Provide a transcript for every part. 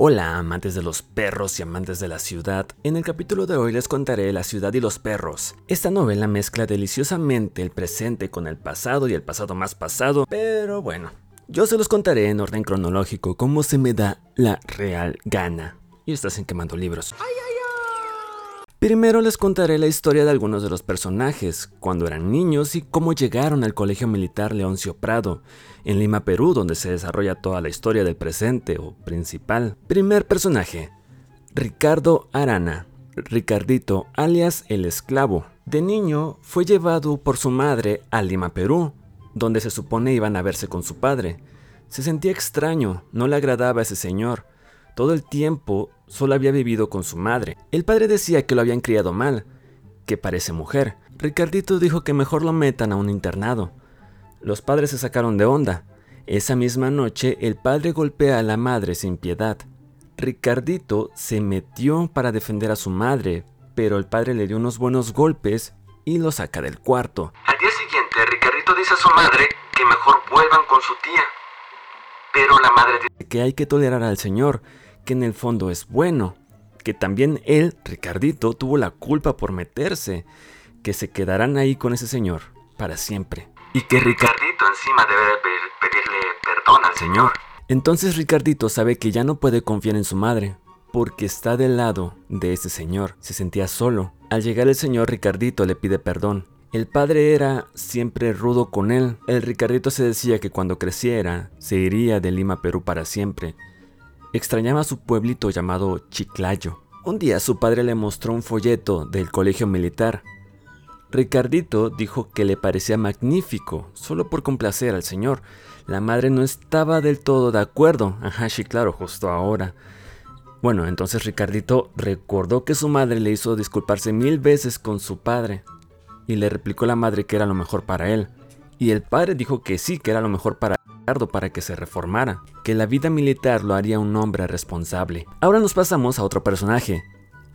Hola amantes de los perros y amantes de la ciudad, en el capítulo de hoy les contaré La ciudad y los perros. Esta novela mezcla deliciosamente el presente con el pasado y el pasado más pasado, pero bueno, yo se los contaré en orden cronológico como se me da la real gana. Y estás en quemando libros. Primero les contaré la historia de algunos de los personajes, cuando eran niños y cómo llegaron al Colegio Militar Leoncio Prado, en Lima, Perú, donde se desarrolla toda la historia del presente o principal. Primer personaje, Ricardo Arana, Ricardito, alias el esclavo. De niño fue llevado por su madre a Lima, Perú, donde se supone iban a verse con su padre. Se sentía extraño, no le agradaba a ese señor, todo el tiempo solo había vivido con su madre. El padre decía que lo habían criado mal, que parece mujer. Ricardito dijo que mejor lo metan a un internado. Los padres se sacaron de onda. Esa misma noche el padre golpea a la madre sin piedad. Ricardito se metió para defender a su madre, pero el padre le dio unos buenos golpes y lo saca del cuarto. Al día siguiente, Ricardito dice a su madre que mejor vuelvan con su tía. Pero la madre dice que hay que tolerar al señor, que en el fondo es bueno, que también él, Ricardito, tuvo la culpa por meterse, que se quedarán ahí con ese señor para siempre. Y que Ricardito encima debe pedirle perdón al señor. Entonces Ricardito sabe que ya no puede confiar en su madre, porque está del lado de ese señor. Se sentía solo. Al llegar el señor, Ricardito le pide perdón. El padre era siempre rudo con él. El Ricardito se decía que cuando creciera se iría de Lima, Perú para siempre, Extrañaba su pueblito llamado Chiclayo. Un día su padre le mostró un folleto del colegio militar. Ricardito dijo que le parecía magnífico, solo por complacer al señor. La madre no estaba del todo de acuerdo. Ajá, sí, claro, justo ahora. Bueno, entonces Ricardito recordó que su madre le hizo disculparse mil veces con su padre. Y le replicó la madre que era lo mejor para él. Y el padre dijo que sí, que era lo mejor para para que se reformara, que la vida militar lo haría un hombre responsable. Ahora nos pasamos a otro personaje,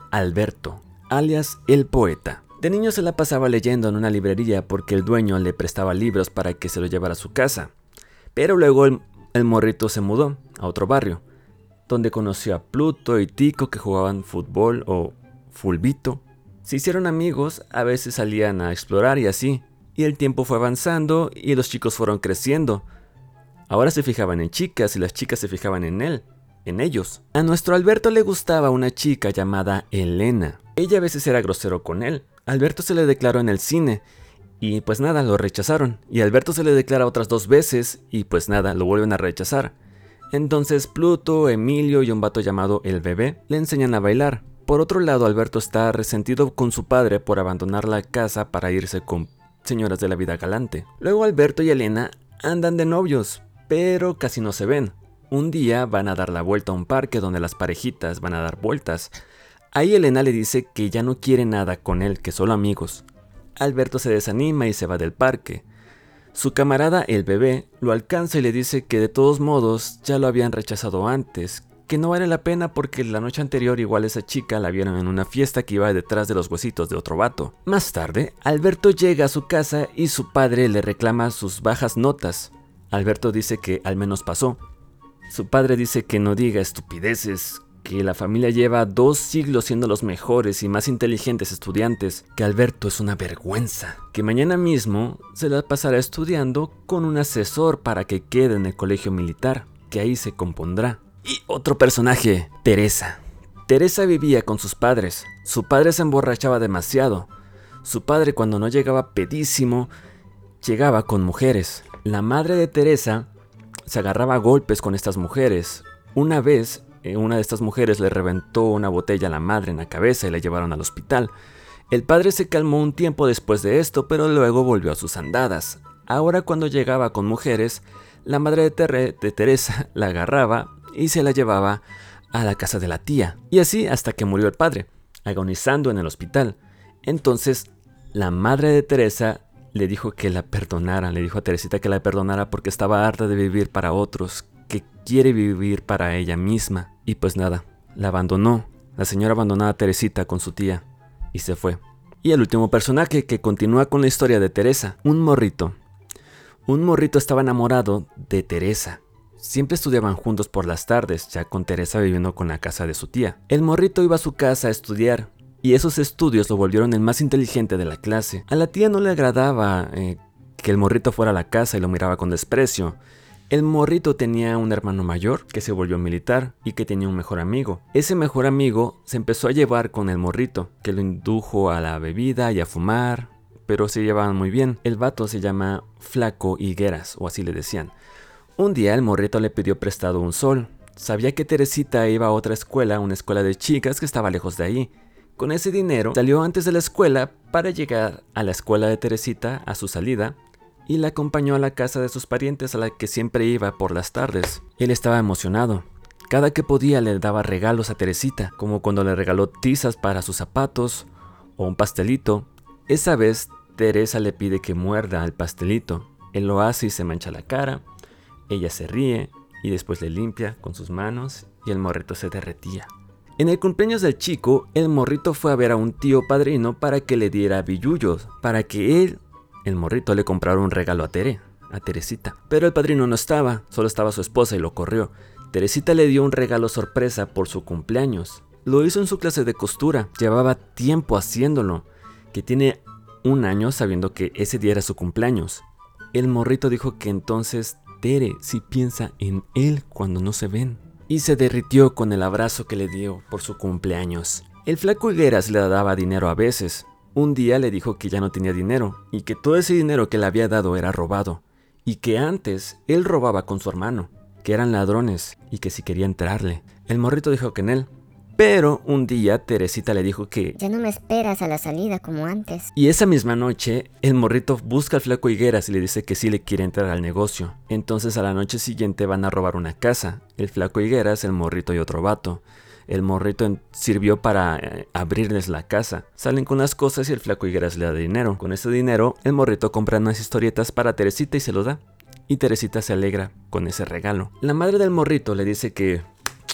Alberto, alias el poeta. De niño se la pasaba leyendo en una librería porque el dueño le prestaba libros para que se lo llevara a su casa. Pero luego el, el morrito se mudó a otro barrio, donde conoció a Pluto y Tico que jugaban fútbol o fulbito. Se hicieron amigos, a veces salían a explorar y así. Y el tiempo fue avanzando y los chicos fueron creciendo. Ahora se fijaban en chicas y las chicas se fijaban en él, en ellos. A nuestro Alberto le gustaba una chica llamada Elena. Ella a veces era grosero con él. Alberto se le declaró en el cine y pues nada, lo rechazaron. Y Alberto se le declara otras dos veces y pues nada, lo vuelven a rechazar. Entonces Pluto, Emilio y un vato llamado El Bebé le enseñan a bailar. Por otro lado, Alberto está resentido con su padre por abandonar la casa para irse con señoras de la vida galante. Luego Alberto y Elena andan de novios, pero casi no se ven. Un día van a dar la vuelta a un parque donde las parejitas van a dar vueltas. Ahí Elena le dice que ya no quiere nada con él, que solo amigos. Alberto se desanima y se va del parque. Su camarada, el bebé, lo alcanza y le dice que de todos modos ya lo habían rechazado antes, que no vale la pena porque la noche anterior igual esa chica la vieron en una fiesta que iba detrás de los huesitos de otro vato. Más tarde, Alberto llega a su casa y su padre le reclama sus bajas notas. Alberto dice que al menos pasó. Su padre dice que no diga estupideces, que la familia lleva dos siglos siendo los mejores y más inteligentes estudiantes, que Alberto es una vergüenza, que mañana mismo se la pasará estudiando con un asesor para que quede en el colegio militar, que ahí se compondrá. Y otro personaje, Teresa. Teresa vivía con sus padres, su padre se emborrachaba demasiado, su padre cuando no llegaba pedísimo, llegaba con mujeres, la madre de Teresa se agarraba a golpes con estas mujeres. Una vez, eh, una de estas mujeres le reventó una botella a la madre en la cabeza y la llevaron al hospital. El padre se calmó un tiempo después de esto, pero luego volvió a sus andadas. Ahora cuando llegaba con mujeres, la madre de, de Teresa la agarraba y se la llevaba a la casa de la tía. Y así hasta que murió el padre, agonizando en el hospital. Entonces, la madre de Teresa le dijo que la perdonara, le dijo a Teresita que la perdonara porque estaba harta de vivir para otros, que quiere vivir para ella misma. Y pues nada, la abandonó. La señora abandonó a Teresita con su tía y se fue. Y el último personaje que continúa con la historia de Teresa, un morrito. Un morrito estaba enamorado de Teresa. siempre estudiaban juntos por las tardes, ya con Teresa viviendo con la casa de su tía. El morrito iba a su casa a estudiar, y esos estudios lo volvieron el más inteligente de la clase. A la tía no le agradaba eh, que el morrito fuera a la casa y lo miraba con desprecio. El morrito tenía un hermano mayor que se volvió militar y que tenía un mejor amigo. Ese mejor amigo se empezó a llevar con el morrito, que lo indujo a la bebida y a fumar, pero se llevaban muy bien. El vato se llama Flaco Higueras, o así le decían. Un día el morrito le pidió prestado un sol. Sabía que Teresita iba a otra escuela, una escuela de chicas que estaba lejos de ahí. Con ese dinero salió antes de la escuela para llegar a la escuela de Teresita a su salida y la acompañó a la casa de sus parientes a la que siempre iba por las tardes. Él estaba emocionado. Cada que podía le daba regalos a Teresita, como cuando le regaló tizas para sus zapatos o un pastelito. Esa vez Teresa le pide que muerda al pastelito. Él lo hace y se mancha la cara. Ella se ríe y después le limpia con sus manos y el morrito se derretía. En el cumpleaños del chico, el morrito fue a ver a un tío padrino para que le diera billullos, para que él el morrito le compraron un regalo a Tere, a Teresita. Pero el padrino no estaba, solo estaba su esposa y lo corrió. Teresita le dio un regalo sorpresa por su cumpleaños. Lo hizo en su clase de costura, llevaba tiempo haciéndolo, que tiene un año sabiendo que ese día era su cumpleaños. El morrito dijo que entonces Tere sí piensa en él cuando no se ven. Y se derritió con el abrazo que le dio por su cumpleaños. El flaco Higueras le daba dinero a veces, un día le dijo que ya no tenía dinero y que todo ese dinero que le había dado era robado y que antes él robaba con su hermano, que eran ladrones y que si quería entrarle. El morrito dijo que en él. Pero un día Teresita le dijo que... Ya no me esperas a la salida como antes. Y esa misma noche el morrito busca al flaco Higueras y le dice que sí le quiere entrar al negocio. Entonces a la noche siguiente van a robar una casa. El flaco Higueras, el morrito y otro vato. El morrito sirvió para eh, abrirles la casa. Salen con las cosas y el flaco Higueras le da dinero. Con ese dinero, el morrito compra unas historietas para Teresita y se lo da. Y Teresita se alegra con ese regalo. La madre del morrito le dice que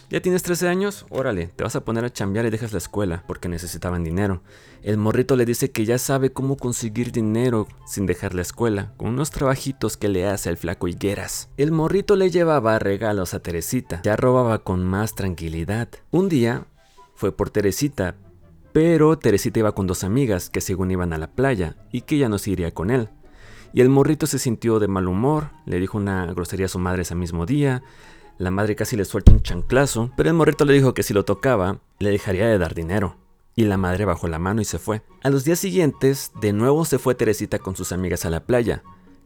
¿Ya tienes 13 años? Órale, te vas a poner a chambear y dejas la escuela porque necesitaban dinero. El morrito le dice que ya sabe cómo conseguir dinero sin dejar la escuela, con unos trabajitos que le hace el flaco Higueras. El morrito le llevaba regalos a Teresita, ya robaba con más tranquilidad. Un día fue por Teresita, pero Teresita iba con dos amigas que según iban a la playa y que ya no se iría con él. Y el morrito se sintió de mal humor, le dijo una grosería a su madre ese mismo día, la madre casi le suelta un chanclazo, pero el morrito le dijo que si lo tocaba, le dejaría de dar dinero. Y la madre bajó la mano y se fue. A los días siguientes, de nuevo se fue Teresita con sus amigas a la playa.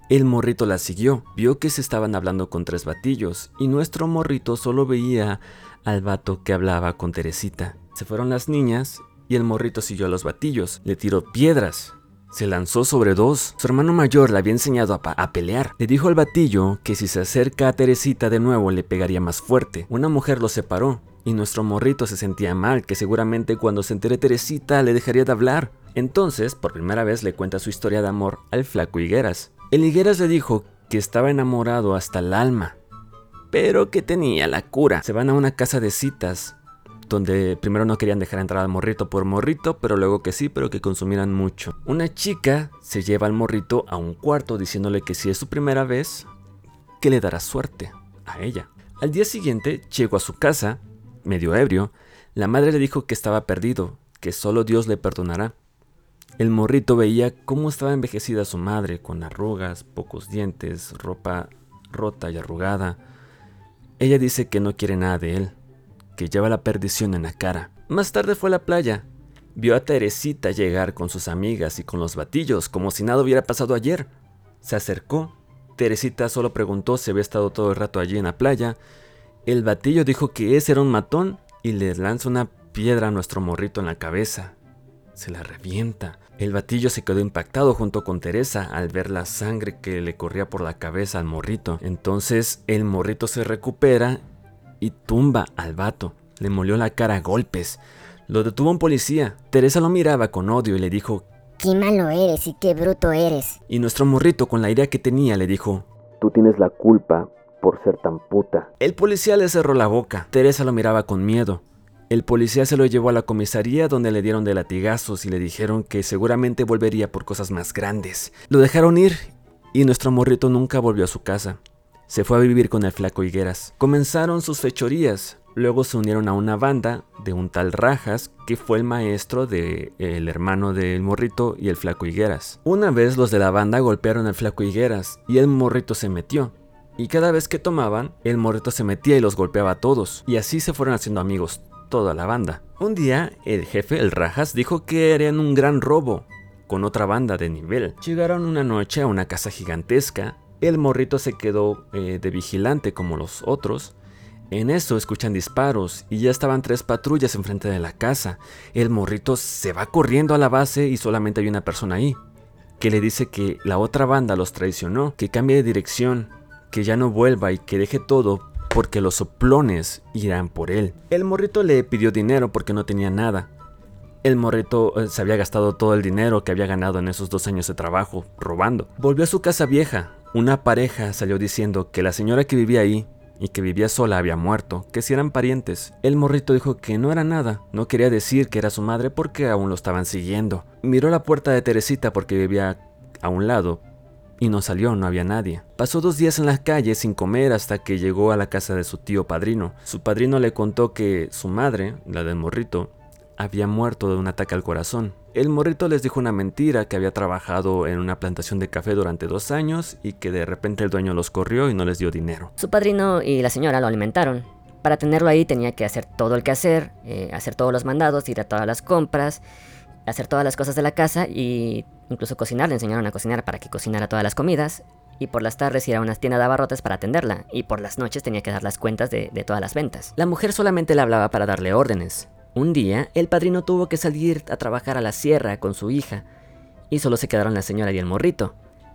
El morrito la siguió, vio que se estaban hablando con tres batillos, y nuestro morrito solo veía al vato que hablaba con Teresita. Se fueron las niñas y el morrito siguió a los batillos, le tiró piedras, se lanzó sobre dos. Su hermano mayor le había enseñado a, pelear. Le dijo al batillo que si se acerca a Teresita de nuevo le pegaría más fuerte. Una mujer lo separó. Y nuestro morrito se sentía mal, que seguramente cuando se entere Teresita le dejaría de hablar. Entonces, por primera vez le cuenta su historia de amor al flaco Higueras. El Higueras le dijo que estaba enamorado hasta el alma, pero que tenía la cura. Se van a una casa de citas donde primero no querían dejar entrar al morrito por morrito, pero luego que sí, pero que consumieran mucho. Una chica se lleva al morrito a un cuarto diciéndole que si es su primera vez, que le dará suerte a ella. Al día siguiente llegó a su casa, medio ebrio, la madre le dijo que estaba perdido, que solo Dios le perdonará. El morrito veía cómo estaba envejecida su madre, con arrugas, pocos dientes, ropa rota y arrugada. Ella dice que no quiere nada de él, que lleva la perdición en la cara. Más tarde fue a la playa. Vio a Teresita llegar con sus amigas y con los batillos, como si nada hubiera pasado ayer. Se acercó. Teresita solo preguntó si había estado todo el rato allí en la playa. El batillo dijo que ese era un matón y le lanza una piedra a nuestro morrito en la cabeza. Se la revienta. El batillo se quedó impactado junto con Teresa al ver la sangre que le corría por la cabeza al morrito. Entonces el morrito se recupera y tumba al vato. Le molió la cara a golpes. Lo detuvo un policía. Teresa lo miraba con odio y le dijo, Qué malo eres y qué bruto eres. Y nuestro morrito, con la idea que tenía, le dijo, Tú tienes la culpa por ser tan puta. El policía le cerró la boca. Teresa lo miraba con miedo. El policía se lo llevó a la comisaría donde le dieron de latigazos y le dijeron que seguramente volvería por cosas más grandes. Lo dejaron ir y nuestro morrito nunca volvió a su casa. Se fue a vivir con el flaco Higueras. Comenzaron sus fechorías, luego se unieron a una banda de un tal Rajas, que fue el maestro del el hermano del morrito y el flaco Higueras. Una vez los de la banda golpearon al flaco Higueras y el morrito se metió. Y cada vez que tomaban, el morrito se metía y los golpeaba a todos. Y así se fueron haciendo amigos toda la banda. Un día, el jefe, el Rajas, dijo que harían un gran robo con otra banda de nivel. Llegaron una noche a una casa gigantesca. El morrito se quedó eh, de vigilante como los otros. En eso escuchan disparos y ya estaban tres patrullas enfrente de la casa. El morrito se va corriendo a la base y solamente hay una persona ahí, que le dice que la otra banda los traicionó, que cambie de dirección, que ya no vuelva y que deje todo porque los soplones irán por él. El morrito le pidió dinero porque no tenía nada. El morrito eh, se había gastado todo el dinero que había ganado en esos dos años de trabajo, robando. Volvió a su casa vieja. Una pareja salió diciendo que la señora que vivía ahí y que vivía sola había muerto, que si eran parientes. El morrito dijo que no era nada, no quería decir que era su madre porque aún lo estaban siguiendo. Miró la puerta de Teresita porque vivía a un lado, y no salió, no había nadie. Pasó dos días en la calle sin comer hasta que llegó a la casa de su tío padrino. Su padrino le contó que su madre, la del morrito, había muerto de un ataque al corazón. El morrito les dijo una mentira que había trabajado en una plantación de café durante dos años y que de repente el dueño los corrió y no les dio dinero. Su padrino y la señora lo alimentaron. Para tenerlo ahí tenía que hacer todo el quehacer, eh, hacer todos los mandados, ir a todas las compras, hacer todas las cosas de la casa y incluso cocinar. Le enseñaron a cocinar para que cocinara todas las comidas. Y por las tardes ir a una tienda de abarrotes para atenderla. Y por las noches tenía que dar las cuentas de, de todas las ventas. La mujer solamente le hablaba para darle órdenes. Un día, el padrino tuvo que salir a trabajar a la sierra con su hija. Y solo se quedaron la señora y el morrito.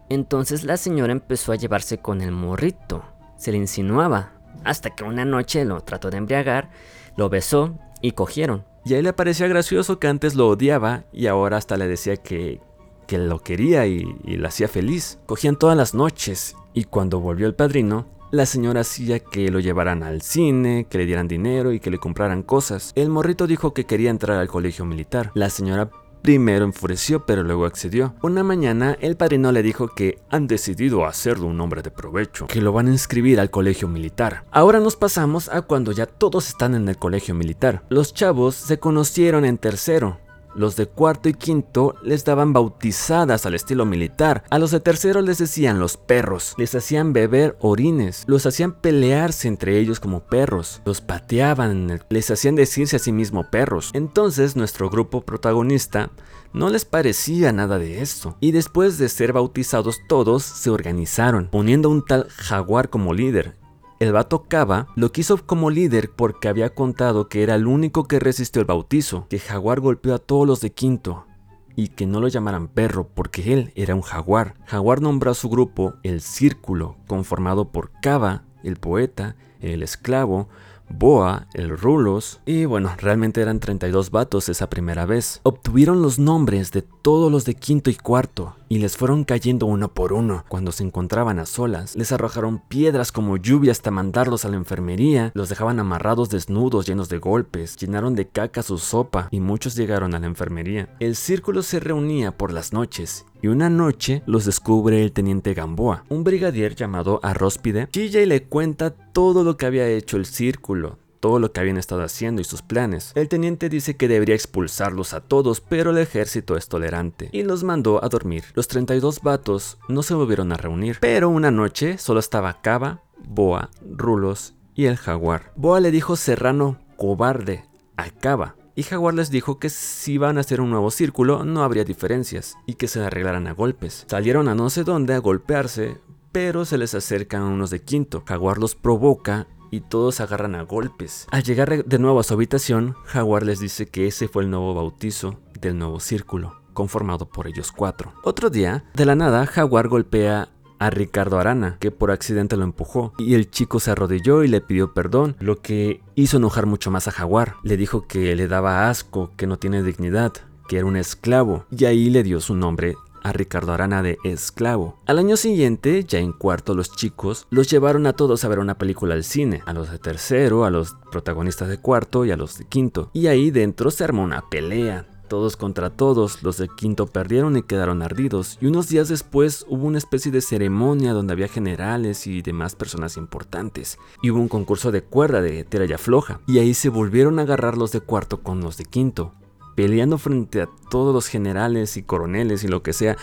Entonces la señora empezó a llevarse con el morrito. Se le insinuaba. Hasta que una noche lo trató de embriagar, lo besó y cogieron. Y a él le parecía gracioso que antes lo odiaba y ahora hasta le decía que, que lo quería y, y lo hacía feliz. Cogían todas las noches y cuando volvió el padrino, la señora hacía que lo llevaran al cine, que le dieran dinero y que le compraran cosas. El morrito dijo que quería entrar al colegio militar. La señora Primero enfureció, pero luego accedió. Una mañana, el padrino le dijo que han decidido hacerlo un hombre de provecho, que lo van a inscribir al colegio militar. Ahora nos pasamos a cuando ya todos están en el colegio militar. Los chavos se conocieron en tercero, los de cuarto y quinto les daban bautizadas al estilo militar. A los de tercero les decían los perros. Les hacían beber orines. Los hacían pelearse entre ellos como perros. Los pateaban. Les hacían decirse a sí mismo perros. Entonces nuestro grupo protagonista no les parecía nada de esto. Y después de ser bautizados todos se organizaron, poniendo un tal jaguar como líder. El vato Cava lo quiso como líder porque había contado que era el único que resistió el bautizo, que Jaguar golpeó a todos los de quinto y que no lo llamaran perro porque él era un jaguar. Jaguar nombró a su grupo el Círculo, conformado por Cava, el poeta, el esclavo, Boa, el Rulos, y bueno, realmente eran 32 vatos esa primera vez. Obtuvieron los nombres de todos los de quinto y cuarto, y les fueron cayendo uno por uno. Cuando se encontraban a solas, les arrojaron piedras como lluvia hasta mandarlos a la enfermería, los dejaban amarrados desnudos llenos de golpes, llenaron de caca su sopa, y muchos llegaron a la enfermería. El círculo se reunía por las noches, y una noche los descubre el teniente Gamboa, un brigadier llamado Arróspide. Chilla y le cuenta todo lo que había hecho el círculo, todo lo que habían estado haciendo y sus planes. El teniente dice que debería expulsarlos a todos, pero el ejército es tolerante y los mandó a dormir. Los 32 vatos no se volvieron a reunir, pero una noche solo estaba Cava, Boa, Rulos y el jaguar. Boa le dijo Serrano cobarde a Cava y Jaguar les dijo que si iban a hacer un nuevo círculo no habría diferencias y que se arreglaran a golpes. Salieron a no sé dónde a golpearse, pero se les acercan unos de quinto. Jaguar los provoca y todos agarran a golpes. Al llegar de nuevo a su habitación, Jaguar les dice que ese fue el nuevo bautizo del nuevo círculo, conformado por ellos cuatro. Otro día, de la nada, Jaguar golpea a Ricardo Arana, que por accidente lo empujó, y el chico se arrodilló y le pidió perdón, lo que hizo enojar mucho más a Jaguar. Le dijo que le daba asco, que no tiene dignidad, que era un esclavo, y ahí le dio su nombre a Ricardo Arana de esclavo. Al año siguiente, ya en cuarto los chicos, los llevaron a todos a ver una película al cine, a los de tercero, a los protagonistas de cuarto y a los de quinto. Y ahí dentro se armó una pelea todos contra todos, los de quinto perdieron y quedaron ardidos, y unos días después hubo una especie de ceremonia donde había generales y demás personas importantes, y hubo un concurso de cuerda de tira y afloja, y ahí se volvieron a agarrar los de cuarto con los de quinto, peleando frente a todos los generales y coroneles y lo que sea,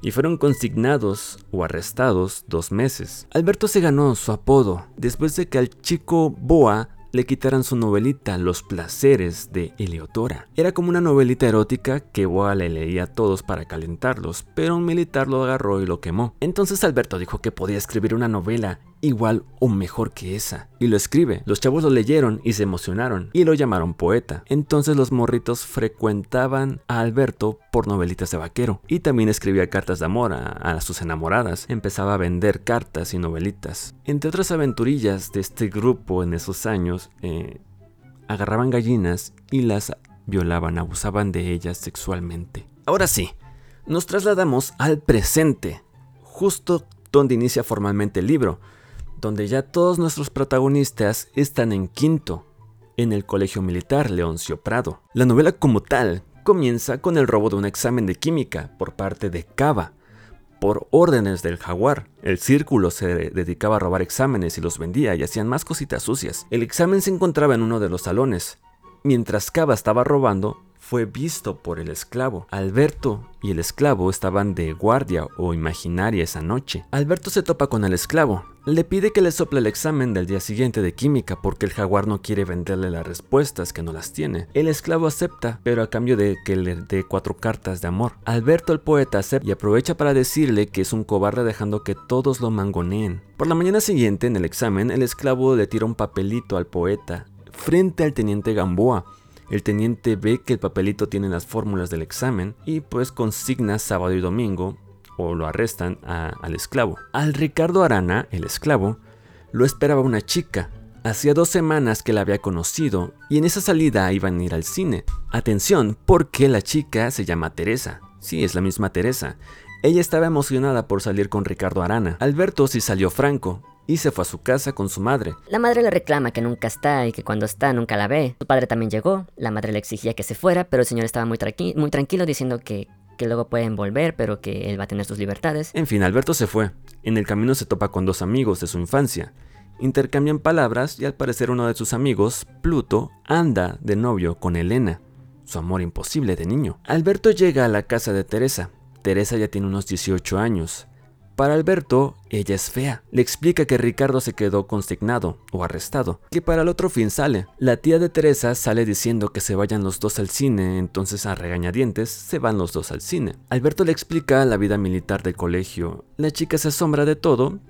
y fueron consignados o arrestados dos meses. Alberto se ganó su apodo después de que al chico Boa le quitaran su novelita Los placeres de Eleotora. Era como una novelita erótica que Boa le leía a todos para calentarlos, pero un militar lo agarró y lo quemó. Entonces Alberto dijo que podía escribir una novela igual o mejor que esa. Y lo escribe. Los chavos lo leyeron y se emocionaron y lo llamaron poeta. Entonces los morritos frecuentaban a Alberto por novelitas de vaquero. Y también escribía cartas de amor a, sus enamoradas. Empezaba a vender cartas y novelitas. Entre otras aventurillas de este grupo en esos años, eh, agarraban gallinas y las violaban, abusaban de ellas sexualmente. Ahora sí, nos trasladamos al presente, justo donde inicia formalmente el libro donde ya todos nuestros protagonistas están en quinto, en el Colegio Militar Leoncio Prado. La novela como tal comienza con el robo de un examen de química por parte de Cava, por órdenes del jaguar. El círculo se dedicaba a robar exámenes y los vendía y hacían más cositas sucias. El examen se encontraba en uno de los salones. Mientras Cava estaba robando, fue visto por el esclavo. Alberto y el esclavo estaban de guardia o imaginaria esa noche. Alberto se topa con el esclavo. Le pide que le sople el examen del día siguiente de química porque el jaguar no quiere venderle las respuestas que no las tiene. El esclavo acepta, pero a cambio de que le dé cuatro cartas de amor. Alberto el poeta acepta y aprovecha para decirle que es un cobarde dejando que todos lo mangoneen. Por la mañana siguiente, en el examen, el esclavo le tira un papelito al poeta frente al teniente Gamboa el teniente ve que el papelito tiene las fórmulas del examen y pues consigna sábado y domingo o lo arrestan al esclavo. Al Ricardo Arana, el esclavo, lo esperaba una chica. Hacía dos semanas que la había conocido y en esa salida iban a ir al cine. Atención, porque la chica se llama Teresa. Sí, es la misma Teresa. Ella estaba emocionada por salir con Ricardo Arana. Alberto sí salió franco, y se fue a su casa con su madre. La madre le reclama que nunca está y que cuando está nunca la ve. Su padre también llegó, la madre le exigía que se fuera, pero el señor estaba muy, muy tranquilo diciendo que, que luego pueden volver, pero que él va a tener sus libertades. En fin, Alberto se fue. En el camino se topa con dos amigos de su infancia. Intercambian palabras y al parecer uno de sus amigos, Pluto, anda de novio con Elena, su amor imposible de niño. Alberto llega a la casa de Teresa. Teresa ya tiene unos 18 años. Para Alberto, ella es fea. Le explica que Ricardo se quedó consignado o arrestado, que para el otro fin sale. La tía de Teresa sale diciendo que se vayan los dos al cine, entonces a regañadientes se van los dos al cine. Alberto le explica la vida militar del colegio. La chica se asombra de todo,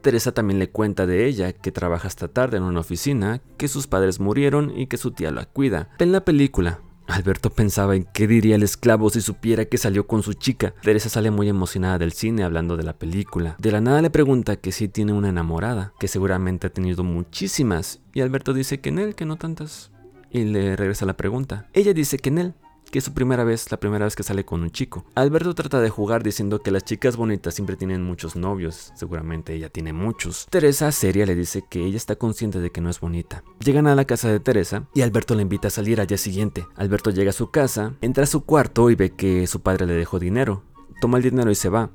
Teresa también le cuenta de ella, que trabaja hasta tarde en una oficina, que sus padres murieron y que su tía la cuida. En la película, Alberto pensaba en qué diría el esclavo si supiera que salió con su chica. Teresa sale muy emocionada del cine hablando de la película. De la nada le pregunta que si tiene una enamorada, que seguramente ha tenido muchísimas. Y Alberto dice que en él, que no tantas. Y le regresa la pregunta. Ella dice que en él, que es su primera vez, la primera vez que sale con un chico. Alberto trata de jugar diciendo que las chicas bonitas siempre tienen muchos novios, seguramente ella tiene muchos. Teresa, seria, le dice que ella está consciente de que no es bonita. Llegan a la casa de Teresa y Alberto le invita a salir al día siguiente. Alberto llega a su casa, entra a su cuarto y ve que su padre le dejó dinero. Toma el dinero y se va.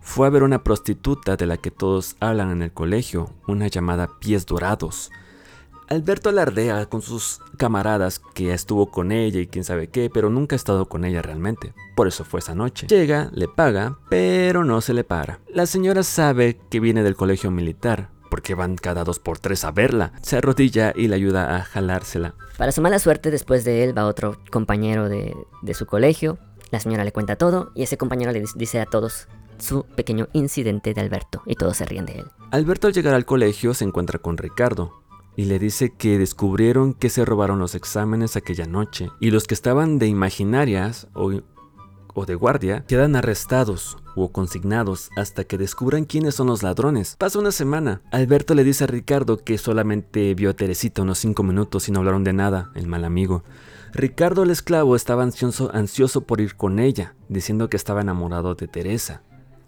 Fue a ver una prostituta de la que todos hablan en el colegio, una llamada Pies Dorados. Alberto alardea con sus camaradas que estuvo con ella y quién sabe qué, pero nunca ha estado con ella realmente. Por eso fue esa noche. Llega, le paga, pero no se le para. La señora sabe que viene del colegio militar, porque van cada dos por tres a verla. Se arrodilla y le ayuda a jalársela. Para su mala suerte, después de él va otro compañero de, de su colegio. La señora le cuenta todo y ese compañero le dice a todos su pequeño incidente de Alberto y todos se ríen de él. Alberto al llegar al colegio se encuentra con Ricardo, y le dice que descubrieron que se robaron los exámenes aquella noche y los que estaban de imaginarias o, de guardia quedan arrestados o consignados hasta que descubran quiénes son los ladrones. Pasa una semana. Alberto le dice a Ricardo que solamente vio a Teresita unos 5 minutos y no hablaron de nada, el mal amigo. Ricardo el esclavo estaba ansioso, ansioso por ir con ella, diciendo que estaba enamorado de Teresa.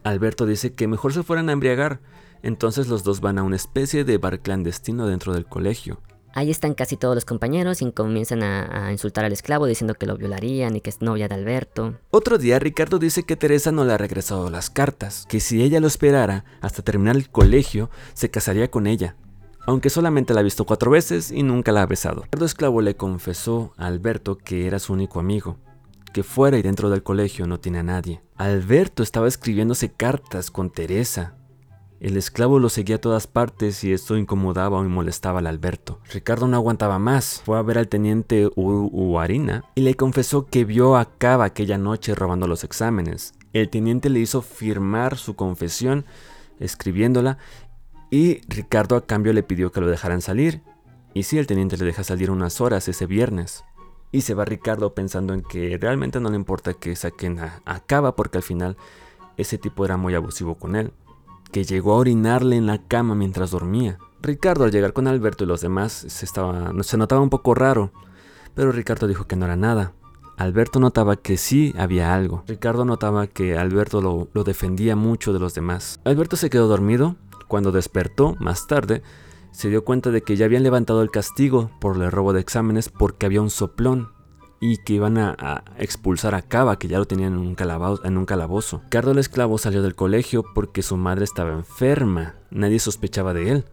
Alberto dice que mejor se fueran a embriagar, entonces los dos van a una especie de bar clandestino dentro del colegio. Ahí están casi todos los compañeros y comienzan a, a, insultar al esclavo diciendo que lo violarían y que es novia de Alberto. Otro día Ricardo dice que Teresa no le ha regresado las cartas, que si ella lo esperara hasta terminar el colegio, se casaría con ella. Aunque solamente la ha visto cuatro veces y nunca la ha besado. Ricardo Esclavo le confesó a Alberto que era su único amigo, que fuera y dentro del colegio no tiene a nadie. Alberto estaba escribiéndose cartas con Teresa, el esclavo lo seguía a todas partes y esto incomodaba o molestaba al Alberto. Ricardo no aguantaba más, fue a ver al teniente Uarina y le confesó que vio a Cava aquella noche robando los exámenes. El teniente le hizo firmar su confesión, escribiéndola, y Ricardo a cambio le pidió que lo dejaran salir. Y sí, el teniente le deja salir unas horas ese viernes. Y se va Ricardo pensando en que realmente no le importa que saquen a, a Cava porque al final ese tipo era muy abusivo con él que llegó a orinarle en la cama mientras dormía. Ricardo al llegar con Alberto y los demás se, estaba, se notaba un poco raro, pero Ricardo dijo que no era nada. Alberto notaba que sí había algo. Ricardo notaba que Alberto lo, lo defendía mucho de los demás. Alberto se quedó dormido. Cuando despertó, más tarde, se dio cuenta de que ya habían levantado el castigo por el robo de exámenes porque había un soplón y que iban a, expulsar a Cava, que ya lo tenían en un, en calabozo. Cardo el esclavo salió del colegio porque su madre estaba enferma. Nadie sospechaba de él.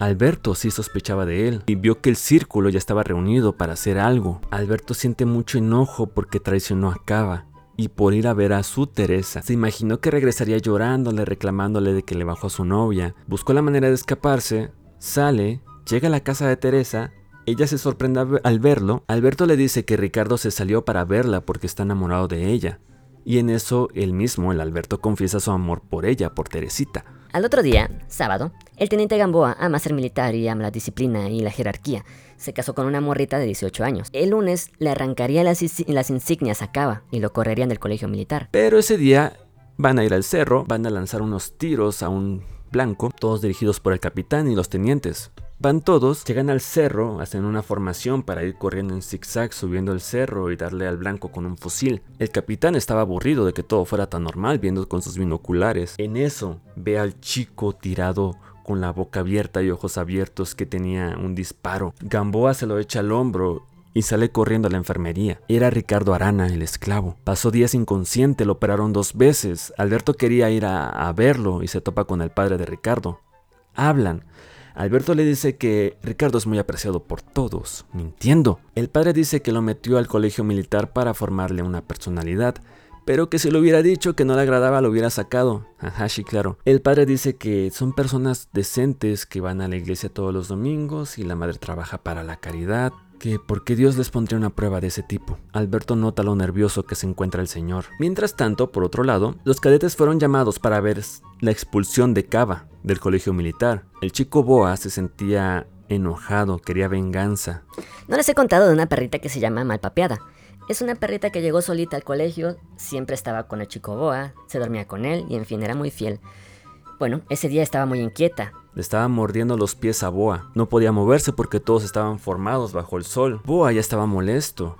Alberto sí sospechaba de él y vio que el círculo ya estaba reunido para hacer algo. Alberto siente mucho enojo porque traicionó a Cava y por ir a ver a su Teresa. Se imaginó que regresaría llorándole, reclamándole de que le bajó a su novia. Buscó la manera de escaparse, sale, llega a la casa de Teresa ella se sorprende al verlo. Alberto le dice que Ricardo se salió para verla porque está enamorado de ella. Y en eso él mismo, el Alberto, confiesa su amor por ella, por Teresita. Al otro día, sábado, el teniente Gamboa ama ser militar y ama la disciplina y la jerarquía. Se casó con una morrita de 18 años. El lunes le arrancaría las, las insignias a Cava y lo correrían del colegio militar. Pero ese día van a ir al cerro, van a lanzar unos tiros a un blanco, todos dirigidos por el capitán y los tenientes. Van todos, llegan al cerro, hacen una formación para ir corriendo en zigzag subiendo el cerro y darle al blanco con un fusil. El capitán estaba aburrido de que todo fuera tan normal viendo con sus binoculares. En eso, ve al chico tirado con la boca abierta y ojos abiertos que tenía un disparo. Gamboa se lo echa al hombro y sale corriendo a la enfermería. Era Ricardo Arana, el esclavo. Pasó días inconsciente, lo operaron dos veces. Alberto quería ir a, a verlo y se topa con el padre de Ricardo. Hablan. Alberto le dice que Ricardo es muy apreciado por todos, mintiendo. El padre dice que lo metió al colegio militar para formarle una personalidad, pero que si lo hubiera dicho que no le agradaba lo hubiera sacado. Ajá, sí, claro. El padre dice que son personas decentes que van a la iglesia todos los domingos y la madre trabaja para la caridad, que por qué Dios les pondría una prueba de ese tipo. Alberto nota lo nervioso que se encuentra el señor. Mientras tanto, por otro lado, los cadetes fueron llamados para ver la expulsión de Cava del colegio militar. El chico Boa se sentía enojado, quería venganza. No les he contado de una perrita que se llama Malpapeada. Es una perrita que llegó solita al colegio, siempre estaba con el chico Boa, se dormía con él y en fin era muy fiel. Bueno, ese día estaba muy inquieta, le estaba mordiendo los pies a Boa. No podía moverse porque todos estaban formados bajo el sol. Boa ya estaba molesto.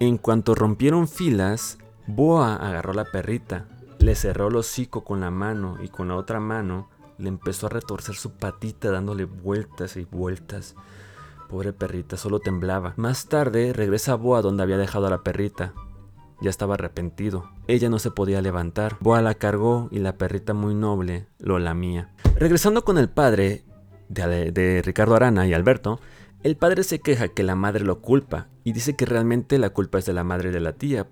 En cuanto rompieron filas, Boa agarró la perrita, le cerró el hocico con la mano y con la otra mano le empezó a retorcer su patita dándole vueltas y vueltas. Pobre perrita, solo temblaba. Más tarde regresa Boa donde había dejado a la perrita. Ya estaba arrepentido. Ella no se podía levantar. Boa la cargó y la perrita muy noble lo lamía. Regresando con el padre de, de, Ricardo Arana y Alberto, el padre se queja que la madre lo culpa y dice que realmente la culpa es de la madre de la tía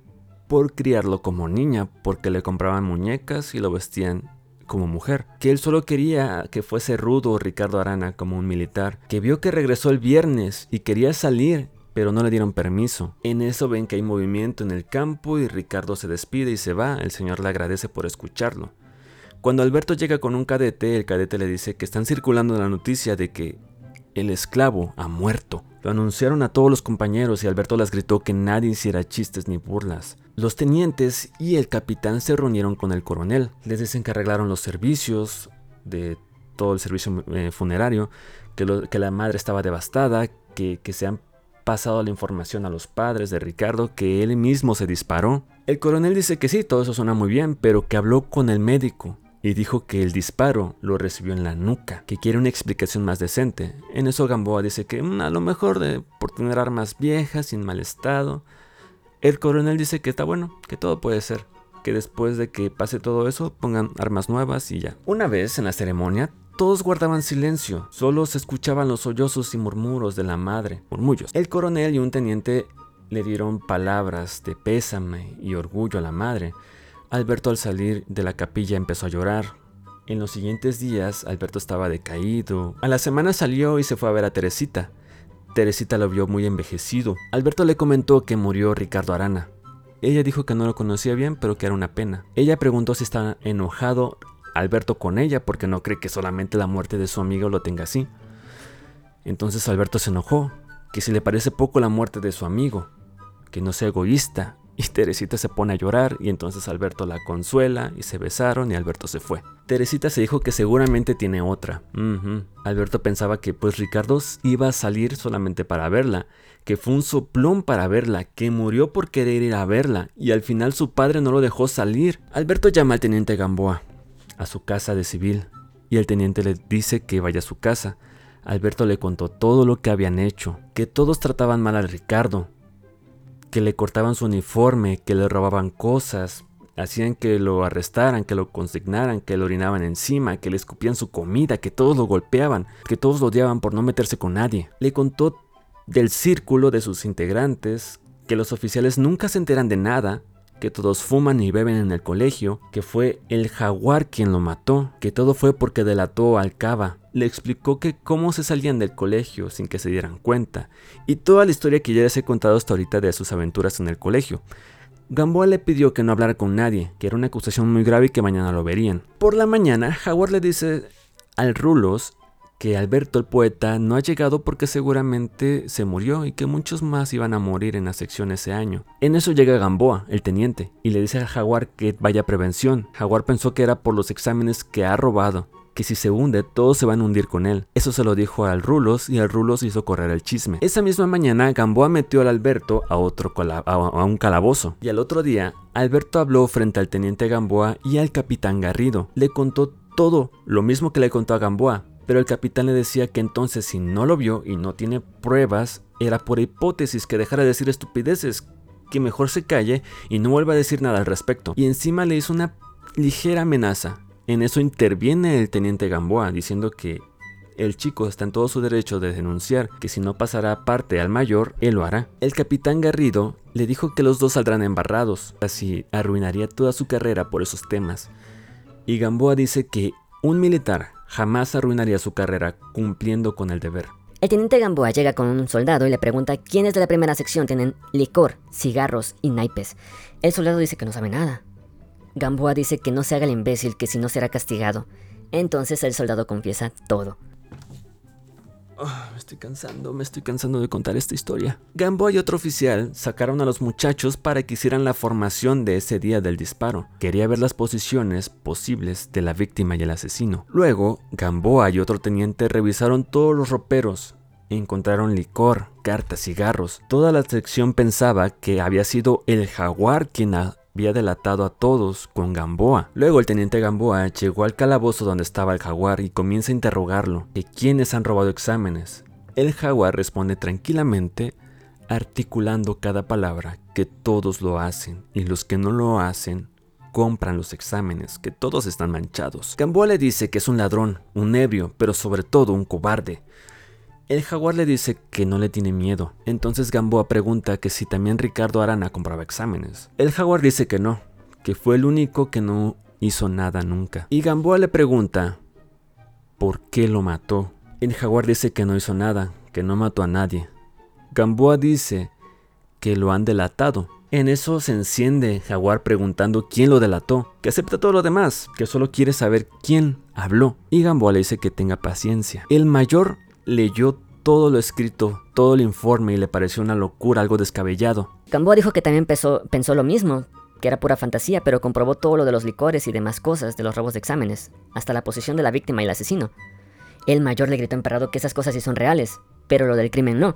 por criarlo como niña, porque le compraban muñecas y lo vestían como mujer, que él solo quería que fuese rudo Ricardo Arana como un militar, que vio que regresó el viernes y quería salir pero no le dieron permiso. En eso ven que hay movimiento en el campo y Ricardo se despide y se va, el señor le agradece por escucharlo. Cuando Alberto llega con un cadete, el cadete le dice que están circulando la noticia de que el esclavo ha muerto. Lo anunciaron a todos los compañeros y Alberto les gritó que nadie hiciera chistes ni burlas. Los tenientes y el capitán se reunieron con el coronel. Les dicen los servicios de todo el servicio eh, funerario, que, que, la madre estaba devastada, que, que se han pasado la información a los padres de Ricardo que él mismo se disparó. El coronel dice que sí, todo eso suena muy bien, pero que habló con el médico y dijo que el disparo lo recibió en la nuca, que quiere una explicación más decente. En eso Gamboa dice que mm, a lo mejor de, por tener armas viejas, sin mal estado. El coronel dice que está bueno, que todo puede ser, que después de que pase todo eso pongan armas nuevas y ya. Una vez en la ceremonia, todos guardaban silencio, solo se escuchaban los sollozos y murmuros de la madre, murmullos. El coronel y un teniente le dieron palabras de pésame y orgullo a la madre. Alberto al salir de la capilla empezó a llorar. En los siguientes días Alberto estaba decaído. A la semana salió y se fue a ver a Teresita. Teresita lo vio muy envejecido. Alberto le comentó que murió Ricardo Arana. Ella dijo que no lo conocía bien, pero que era una pena. Ella preguntó si estaba enojado Alberto con ella porque no cree que solamente la muerte de su amigo lo tenga así. Entonces Alberto se enojó, que si le parece poco la muerte de su amigo, que no sea egoísta. Y Teresita se pone a llorar y entonces Alberto la consuela y se besaron y Alberto se fue. Teresita se dijo que seguramente tiene otra. Alberto pensaba que pues Ricardo iba a salir solamente para verla, que fue un soplón para verla, que murió por querer ir a verla y al final su padre no lo dejó salir. Alberto llama al teniente Gamboa a su casa de civil y el teniente le dice que vaya a su casa. Alberto le contó todo lo que habían hecho, que todos trataban mal a Ricardo, que le cortaban su uniforme, que le robaban cosas, hacían que lo arrestaran, que lo consignaran, que le orinaban encima, que le escupían su comida, que todos lo golpeaban, que todos lo odiaban por no meterse con nadie. Le contó del círculo de sus integrantes, que los oficiales nunca se enteran de nada, que todos fuman y beben en el colegio, que fue el jaguar quien lo mató, que todo fue porque delató al Cava. Le explicó que cómo se salían del colegio sin que se dieran cuenta, y toda la historia que ya les he contado hasta ahorita de sus aventuras en el colegio. Gamboa le pidió que no hablara con nadie, que era una acusación muy grave y que mañana lo verían. Por la mañana, Jaguar le dice al Rulos que Alberto el poeta no ha llegado porque seguramente se murió y que muchos más iban a morir en la sección ese año. En eso llega Gamboa, el teniente, y le dice a Jaguar que vaya prevención. Jaguar pensó que era por los exámenes que ha robado, que si se hunde todos se van a hundir con él. Eso se lo dijo al Rulos y al Rulos hizo correr el chisme. Esa misma mañana Gamboa metió al Alberto a otro a un calabozo y al otro día Alberto habló frente al teniente Gamboa y al capitán Garrido. Le contó todo, lo mismo que le contó a Gamboa, pero el capitán le decía que entonces si no lo vio y no tiene pruebas, era por hipótesis que dejara de decir estupideces, que mejor se calle y no vuelva a decir nada al respecto. Y encima le hizo una ligera amenaza. En eso interviene el teniente Gamboa diciendo que el chico está en todo su derecho de denunciar que si no pasará parte al mayor, él lo hará. El capitán Garrido le dijo que los dos saldrán embarrados, así arruinaría toda su carrera por esos temas. Y Gamboa dice que un militar jamás arruinaría su carrera cumpliendo con el deber. El teniente Gamboa llega con un soldado y le pregunta quiénes de la primera sección tienen licor, cigarros y naipes. El soldado dice que no sabe nada. Gamboa dice que no se haga el imbécil, que si no será castigado. Entonces el soldado confiesa todo. Ah, me estoy cansando, me estoy cansando de contar esta historia. Gamboa y otro oficial sacaron a los muchachos para que hicieran la formación de ese día del disparo. Quería ver las posiciones posibles de la víctima y el asesino. Luego, Gamboa y otro teniente revisaron todos los roperos. Encontraron licor, cartas, cigarros. Toda la sección pensaba que había sido el jaguar quien había delatado a todos con Gamboa. Luego el teniente Gamboa llegó al calabozo donde estaba el jaguar y comienza a interrogarlo de quiénes han robado exámenes. El jaguar responde tranquilamente, articulando cada palabra que todos lo hacen y los que no lo hacen compran los exámenes, que todos están manchados. Gamboa le dice que es un ladrón, un ebrio, pero sobre todo un cobarde. El jaguar le dice que no le tiene miedo. Entonces Gamboa pregunta que si también Ricardo Arana compraba exámenes. El jaguar dice que no, que fue el único que no hizo nada nunca. Y Gamboa le pregunta por qué lo mató. El jaguar dice que no hizo nada, que no mató a nadie. Gamboa dice que lo han delatado. En eso se enciende Jaguar preguntando quién lo delató, que acepta todo lo demás, que solo quiere saber quién habló. Y Gamboa le dice que tenga paciencia. El mayor leyó todo lo escrito, todo el informe y le pareció una locura, algo descabellado. Gamboa dijo que también pensó, lo mismo, que era pura fantasía, pero comprobó todo lo de los licores y demás cosas de los robos de exámenes, hasta la posición de la víctima y el asesino. El mayor le gritó emperrado que esas cosas sí son reales, pero lo del crimen no.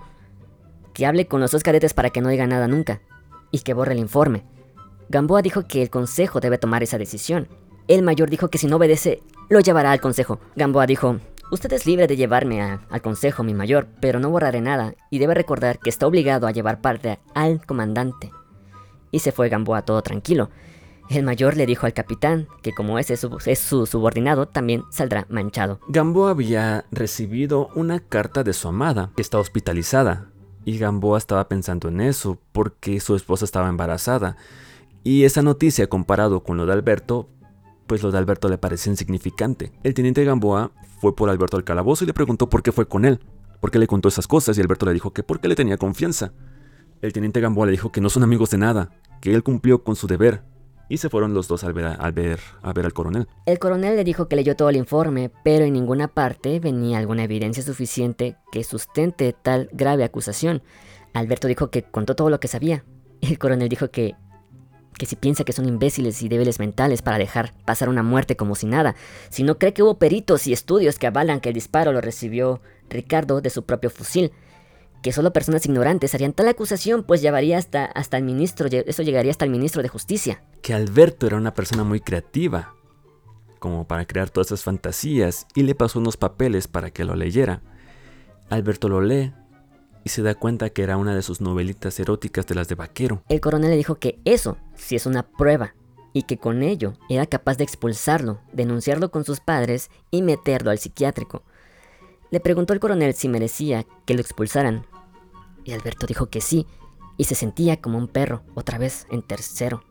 Que hable con los dos cadetes para que no diga nada nunca, y que borre el informe. Gamboa dijo que el consejo debe tomar esa decisión, el mayor dijo que si no obedece, lo llevará al consejo. Gamboa dijo, Usted es libre de llevarme al consejo, mi mayor, pero no borraré nada, y debe recordar que está obligado a llevar parte al comandante. Y se fue Gamboa todo tranquilo. El mayor le dijo al capitán que como ese es su subordinado, también saldrá manchado. Gamboa había recibido una carta de su amada, que está hospitalizada, y Gamboa estaba pensando en eso, porque su esposa estaba embarazada. Y esa noticia comparado con lo de Alberto, pues lo de Alberto le parecía insignificante. El teniente Gamboa fue por Alberto al calabozo y le preguntó por qué fue con él, por qué le contó esas cosas y Alberto le dijo que porque le tenía confianza. El teniente Gamboa le dijo que no son amigos de nada, que él cumplió con su deber, y se fueron los dos al ver, a ver al coronel. El coronel le dijo que leyó todo el informe, pero en ninguna parte venía alguna evidencia suficiente que sustente tal grave acusación. Alberto dijo que contó todo lo que sabía. El coronel dijo que que si piensa que son imbéciles y débiles mentales para dejar pasar una muerte como si nada, si no cree que hubo peritos y estudios que avalan que el disparo lo recibió Ricardo de su propio fusil, que solo personas ignorantes harían tal acusación, pues llevaría hasta, hasta el ministro, eso llegaría hasta el ministro de Justicia. Que Alberto era una persona muy creativa, como para crear todas esas fantasías, y le pasó unos papeles para que lo leyera. Alberto lo lee se da cuenta que era una de sus novelitas eróticas de las de vaquero. El coronel le dijo que eso sí es una prueba y que con ello era capaz de expulsarlo, denunciarlo con sus padres y meterlo al psiquiátrico. Le preguntó el coronel si merecía que lo expulsaran y Alberto dijo que sí y se sentía como un perro, otra vez en tercero,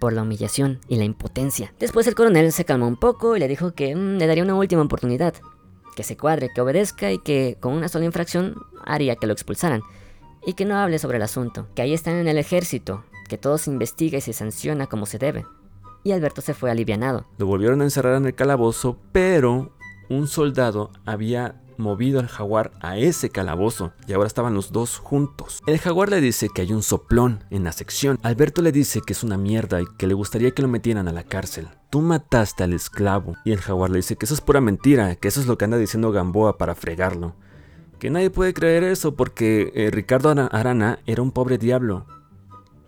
por la humillación y la impotencia. Después el coronel se calmó un poco y le dijo que mm, le daría una última oportunidad, que se cuadre, que obedezca y que con una sola infracción haría que lo expulsaran. Y que no hable sobre el asunto, que ahí están en el ejército, que todo se investiga y se sanciona como se debe. Y Alberto se fue alivianado. Lo volvieron a encerrar en el calabozo, pero un soldado había movido al jaguar a ese calabozo y ahora estaban los dos juntos. El jaguar le dice que hay un soplón en la sección. Alberto le dice que es una mierda y que le gustaría que lo metieran a la cárcel. Tú mataste al esclavo. Y el jaguar le dice que eso es pura mentira, que eso es lo que anda diciendo Gamboa para fregarlo. Que nadie puede creer eso porque eh, Ricardo Arana era un pobre diablo.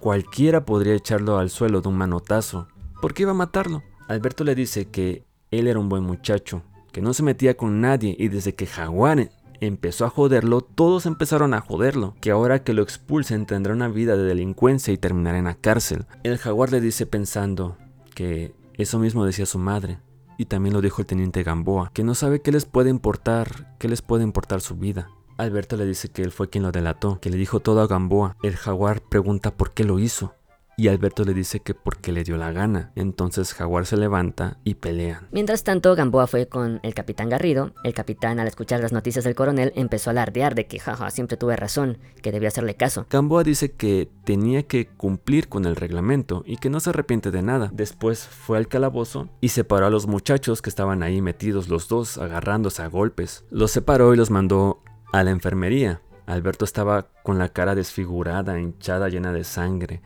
Cualquiera podría echarlo al suelo de un manotazo. ¿Por qué iba a matarlo? Alberto le dice que él era un buen muchacho, que no se metía con nadie y desde que Jaguar empezó a joderlo, todos empezaron a joderlo, que ahora que lo expulsen tendrá una vida de delincuencia y terminará en la cárcel. El jaguar le dice pensando que eso mismo decía su madre, y también lo dijo el teniente Gamboa, que no sabe qué les puede importar, qué les puede importar su vida. Alberto le dice que él fue quien lo delató, que le dijo todo a Gamboa. El jaguar pregunta por qué lo hizo y Alberto le dice que porque le dio la gana. Entonces Jaguar se levanta y pelean. Mientras tanto, Gamboa fue con el capitán Garrido. El capitán, al escuchar las noticias del coronel, empezó a alardear de que, jaja, siempre tuve razón, que debía hacerle caso. Gamboa dice que tenía que cumplir con el reglamento y que no se arrepiente de nada. Después fue al calabozo y separó a los muchachos que estaban ahí metidos los dos, agarrándose a golpes. Los separó y los mandó a la enfermería. Alberto estaba con la cara desfigurada, hinchada, llena de sangre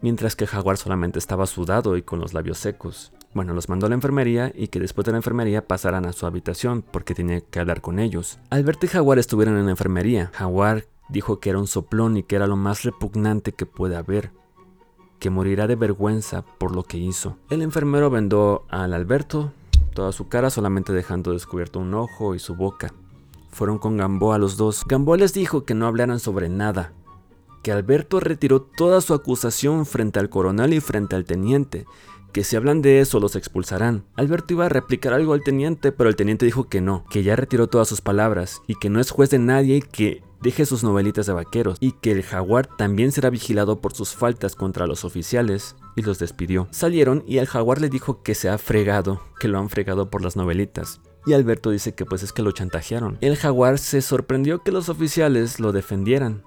mientras que Jaguar solamente estaba sudado y con los labios secos. Bueno, los mandó a la enfermería y que después de la enfermería pasaran a su habitación porque tenía que hablar con ellos. Alberto y Jaguar estuvieron en la enfermería. Jaguar dijo que era un soplón y que era lo más repugnante que puede haber, que morirá de vergüenza por lo que hizo. El enfermero vendó al Alberto toda su cara solamente dejando descubierto un ojo y su boca. Fueron con Gamboa los dos. Gamboa les dijo que no hablaran sobre nada, que Alberto retiró toda su acusación frente al coronel y frente al teniente, que si hablan de eso los expulsarán. Alberto iba a replicar algo al teniente, pero el teniente dijo que no, que ya retiró todas sus palabras y que no es juez de nadie y que deje sus novelitas de vaqueros y que el jaguar también será vigilado por sus faltas contra los oficiales y los despidió. Salieron y el jaguar le dijo que se ha fregado, que lo han fregado por las novelitas. Y Alberto dice que pues es que lo chantajearon. El jaguar se sorprendió que los oficiales lo defendieran,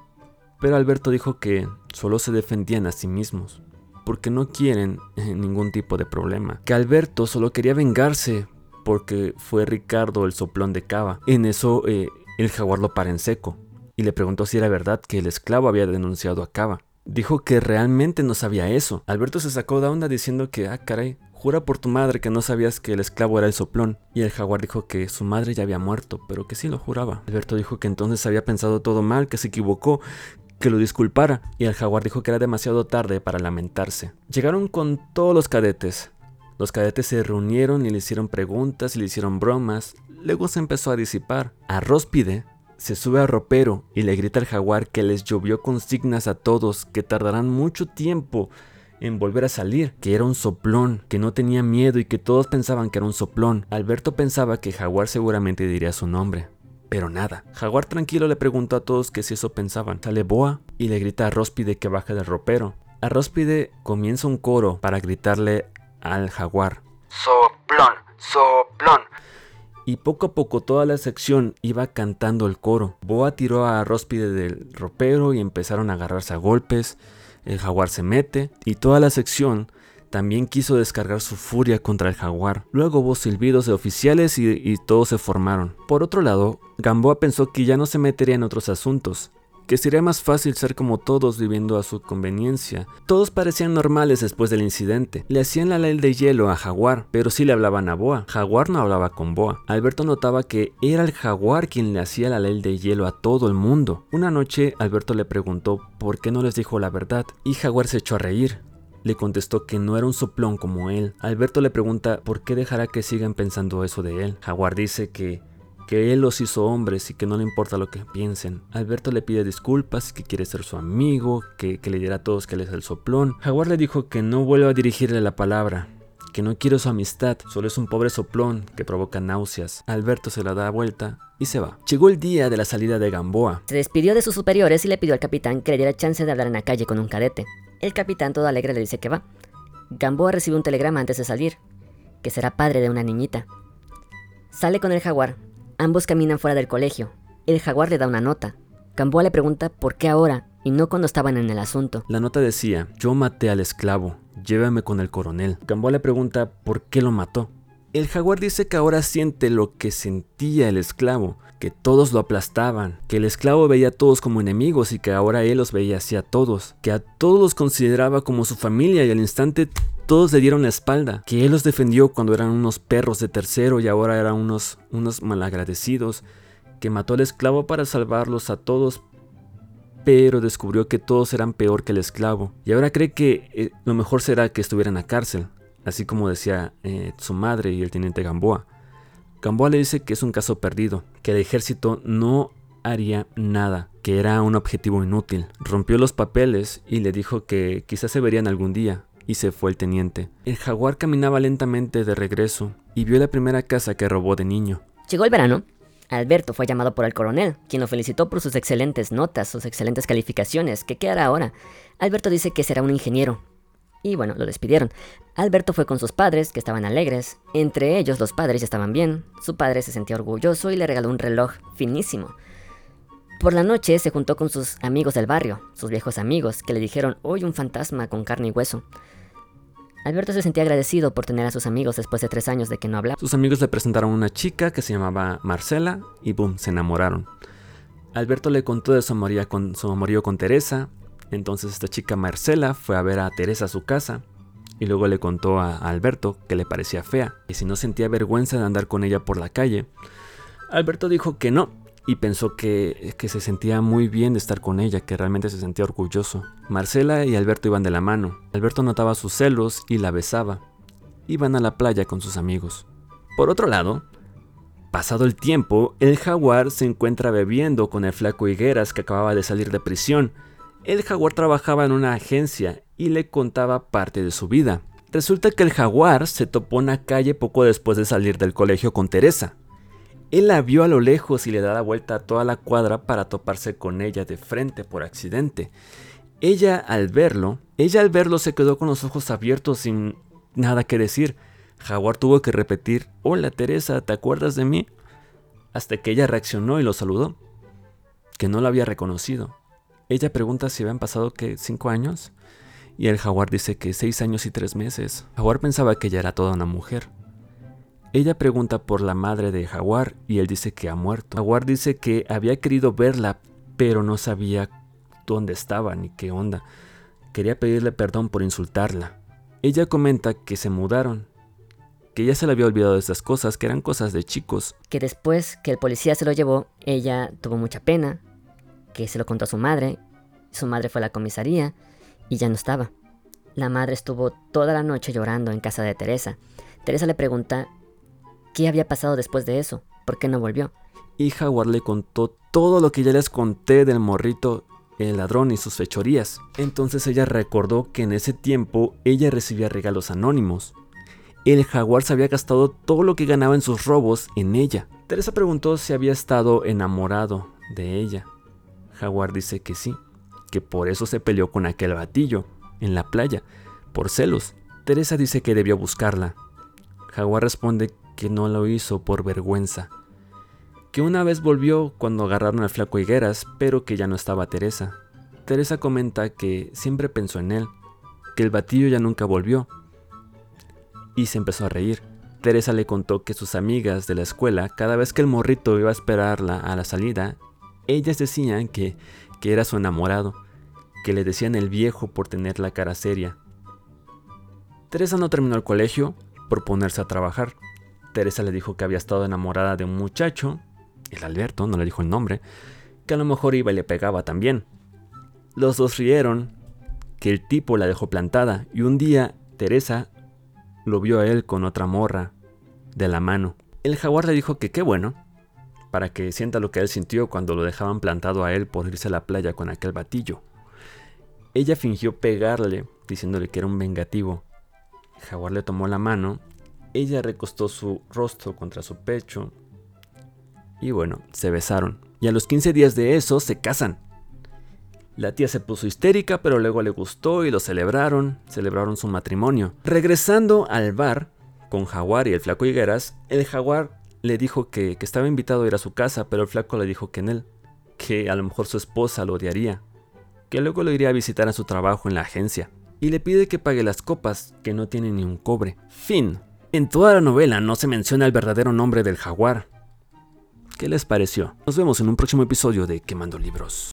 pero Alberto dijo que solo se defendían a sí mismos, porque no quieren eh, ningún tipo de problema. Que Alberto solo quería vengarse porque fue Ricardo el soplón de cava. En eso eh, el jaguar lo para en seco y le preguntó si era verdad que el esclavo había denunciado a Cava. Dijo que realmente no sabía eso. Alberto se sacó de onda diciendo que, ah, caray, jura por tu madre que no sabías que el esclavo era el soplón. Y el jaguar dijo que su madre ya había muerto, pero que sí lo juraba. Alberto dijo que entonces había pensado todo mal, que se equivocó, que lo disculpara, y el jaguar dijo que era demasiado tarde para lamentarse. Llegaron con todos los cadetes, Los cadetes se reunieron y le hicieron preguntas y le hicieron bromas. Luego se empezó a disipar. A Róspide se sube a ropero y le grita al jaguar que les llovió consignas a todos, que tardarán mucho tiempo en volver a salir, que era un soplón, que no tenía miedo y que todos pensaban que era un soplón. Alberto pensaba que Jaguar seguramente diría su nombre. Pero nada. Jaguar tranquilo le preguntó a todos que si eso pensaban. Sale Boa y le grita a Róspide que baje del ropero. A Róspide comienza un coro para gritarle al jaguar. Soplón, soplón. Y poco a poco toda la sección iba cantando el coro. Boa tiró a Róspide del ropero y empezaron a agarrarse a golpes. El jaguar se mete y toda la sección también quiso descargar su furia contra el jaguar. Luego hubo silbidos de oficiales y, todos se formaron. Por otro lado, Gamboa pensó que ya no se metería en otros asuntos, que sería más fácil ser como todos viviendo a su conveniencia. Todos parecían normales después del incidente. Le hacían la ley de hielo a Jaguar, pero sí le hablaban a Boa. Jaguar no hablaba con Boa. Alberto notaba que era el Jaguar quien le hacía la ley de hielo a todo el mundo. Una noche Alberto le preguntó por qué no les dijo la verdad y Jaguar se echó a reír. Le contestó que no era un soplón como él. Alberto le pregunta por qué dejará que sigan pensando eso de él. Jaguar dice que que él los hizo hombres y que no le importa lo que piensen. Alberto le pide disculpas, que quiere ser su amigo, que, le dirá a todos que él es el soplón. Jaguar le dijo que no vuelva a dirigirle la palabra, que no quiere su amistad, solo es un pobre soplón que provoca náuseas. Alberto se la da vuelta y se va. Llegó el día de la salida de Gamboa. Se despidió de sus superiores y le pidió al capitán que le diera chance de hablar en la calle con un cadete. El capitán todo alegre le dice que va. Gamboa recibe un telegrama antes de salir, que será padre de una niñita. Sale con el jaguar, Ambos caminan fuera del colegio. El jaguar le da una nota. Gamboa le pregunta por qué ahora y no cuando estaban en el asunto. La nota decía, yo maté al esclavo, llévame con el coronel. Gamboa le pregunta por qué lo mató. El jaguar dice que ahora siente lo que sentía el esclavo, que todos lo aplastaban, que el esclavo veía a todos como enemigos y que ahora él los veía así a todos, que a todos los consideraba como su familia y al instante todos le dieron la espalda, que él los defendió cuando eran unos perros de tercero y ahora eran unos, unos malagradecidos, que mató al esclavo para salvarlos a todos, pero descubrió que todos eran peor que el esclavo, y ahora cree que eh, lo mejor será que estuvieran la cárcel, así como decía eh, su madre y el teniente Gamboa. Gamboa le dice que es un caso perdido, que el ejército no haría nada, que era un objetivo inútil. Rompió los papeles y le dijo que quizás se verían algún día, y se fue el teniente. El jaguar caminaba lentamente de regreso y vio la primera casa que robó de niño. Llegó el verano. Alberto fue llamado por el coronel, quien lo felicitó por sus excelentes notas, sus excelentes calificaciones. ¿Qué quedará ahora? Alberto dice que será un ingeniero. Y bueno, lo despidieron. Alberto fue con sus padres, que estaban alegres. Entre ellos los padres estaban bien. Su padre se sentía orgulloso y le regaló un reloj finísimo. Por la noche se juntó con sus amigos del barrio, sus viejos amigos, que le dijeron, hoy un fantasma con carne y hueso. Alberto se sentía agradecido por tener a sus amigos después de tres años de que no hablaba. Sus amigos le presentaron a una chica que se llamaba Marcela y boom, se enamoraron. Alberto le contó de su amorío con, su amorío con Teresa. Entonces esta chica Marcela fue a ver a Teresa a su casa y luego le contó a, Alberto que le parecía fea y si no sentía vergüenza de andar con ella por la calle. Alberto dijo que no, y pensó que, que, se sentía muy bien de estar con ella, que realmente se sentía orgulloso. Marcela y Alberto iban de la mano. Alberto notaba sus celos y la besaba. Iban a la playa con sus amigos. Por otro lado, pasado el tiempo, el jaguar se encuentra bebiendo con el flaco Higueras que acababa de salir de prisión. El jaguar trabajaba en una agencia y le contaba parte de su vida. Resulta que el jaguar se topó en la calle poco después de salir del colegio con Teresa. Él la vio a lo lejos y le da la vuelta a toda la cuadra para toparse con ella de frente por accidente. Ella al verlo, ella al verlo se quedó con los ojos abiertos sin nada que decir. Jaguar tuvo que repetir, Hola Teresa, ¿te acuerdas de mí? Hasta que ella reaccionó y lo saludó, que no la había reconocido. Ella pregunta si habían pasado que cinco años y el jaguar dice que seis años y tres meses. Jaguar pensaba que ella era toda una mujer. Ella pregunta por la madre de Jaguar y él dice que ha muerto. Jaguar dice que había querido verla, pero no sabía dónde estaba ni qué onda. Quería pedirle perdón por insultarla. Ella comenta que se mudaron, que ya se le había olvidado de cosas, que eran cosas de chicos. Que después que el policía se lo llevó, ella tuvo mucha pena, que se lo contó a su madre, su madre fue a la comisaría y ya no estaba. La madre estuvo toda la noche llorando en casa de Teresa. Teresa le pregunta qué había pasado después de eso, por qué no volvió. Y Jaguar le contó todo lo que ya les conté del morrito, el ladrón y sus fechorías. Entonces ella recordó que en ese tiempo ella recibía regalos anónimos. El jaguar se había gastado todo lo que ganaba en sus robos en ella. Teresa preguntó si había estado enamorado de ella. Jaguar dice que sí, que por eso se peleó con aquel batillo en la playa, por celos. Teresa dice que debió buscarla. Jaguar responde que no lo hizo por vergüenza. Que una vez volvió cuando agarraron al flaco Higueras, pero que ya no estaba Teresa. Teresa comenta que siempre pensó en él, que el batillo ya nunca volvió. Y se empezó a reír. Teresa le contó que sus amigas de la escuela, cada vez que el morrito iba a esperarla a la salida, ellas decían que, que era su enamorado, que le decían el viejo por tener la cara seria. Teresa no terminó el colegio por ponerse a trabajar. Teresa le dijo que había estado enamorada de un muchacho, el Alberto, no le dijo el nombre, que a lo mejor iba y le pegaba también. Los dos rieron, que el tipo la dejó plantada y un día Teresa lo vio a él con otra morra de la mano. El jaguar le dijo que qué bueno, para que sienta lo que él sintió cuando lo dejaban plantado a él por irse a la playa con aquel batillo. Ella fingió pegarle, diciéndole que era un vengativo. Jaguar le tomó la mano, ella recostó su rostro contra su pecho y bueno, se besaron. Y a los 15 días de eso se casan. La tía se puso histérica, pero luego le gustó y lo celebraron, celebraron su matrimonio. Regresando al bar con Jaguar y el flaco Higueras, el Jaguar le dijo que, que estaba invitado a ir a su casa, pero el flaco le dijo que en él, que a lo mejor su esposa lo odiaría, que luego lo iría a visitar a su trabajo en la agencia, y le pide que pague las copas, que no tiene ni un cobre. Fin. En toda la novela no se menciona el verdadero nombre del jaguar. ¿Qué les pareció? Nos vemos en un próximo episodio de Quemando Libros.